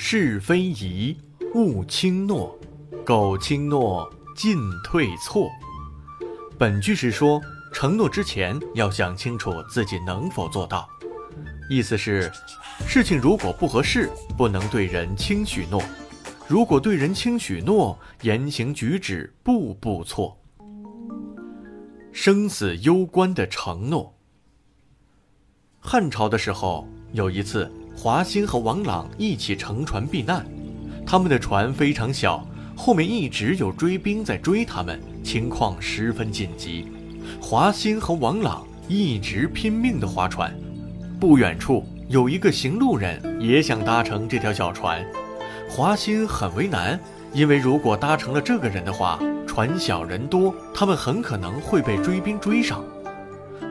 是非宜勿轻诺，苟轻诺进退错。本句是说，承诺之前要想清楚自己能否做到。意思是，事情如果不合适，不能对人轻许诺；如果对人轻许诺，言行举止步步错。生死攸关的承诺。汉朝的时候，有一次，华歆和王朗一起乘船避难，他们的船非常小，后面一直有追兵在追他们，情况十分紧急。华歆和王朗一直拼命地划船，不远处有一个行路人也想搭乘这条小船，华歆很为难，因为如果搭乘了这个人的话，船小人多，他们很可能会被追兵追上。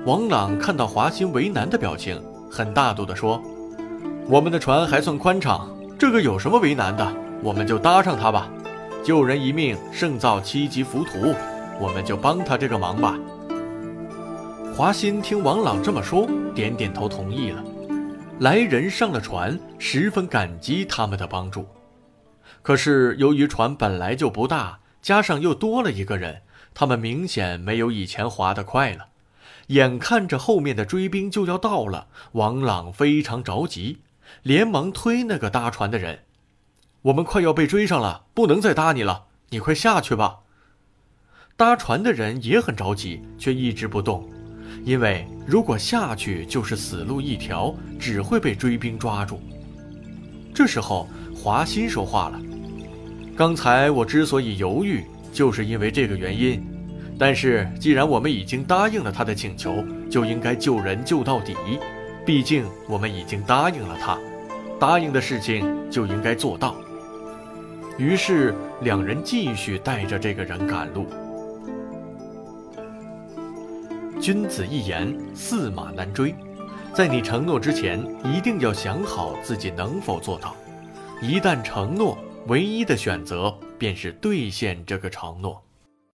王朗看到华歆为难的表情，很大度地说：“我们的船还算宽敞，这个有什么为难的？我们就搭上它吧。救人一命胜造七级浮屠，我们就帮他这个忙吧。”华歆听王朗这么说，点点头同意了。来人上了船，十分感激他们的帮助。可是由于船本来就不大，加上又多了一个人，他们明显没有以前划得快了。眼看着后面的追兵就要到了，王朗非常着急，连忙推那个搭船的人：“我们快要被追上了，不能再搭你了，你快下去吧。”搭船的人也很着急，却一直不动。因为如果下去就是死路一条，只会被追兵抓住。这时候，华歆说话了：“刚才我之所以犹豫，就是因为这个原因。但是既然我们已经答应了他的请求，就应该救人救到底。毕竟我们已经答应了他，答应的事情就应该做到。”于是两人继续带着这个人赶路。君子一言，驷马难追。在你承诺之前，一定要想好自己能否做到。一旦承诺，唯一的选择便是兑现这个承诺。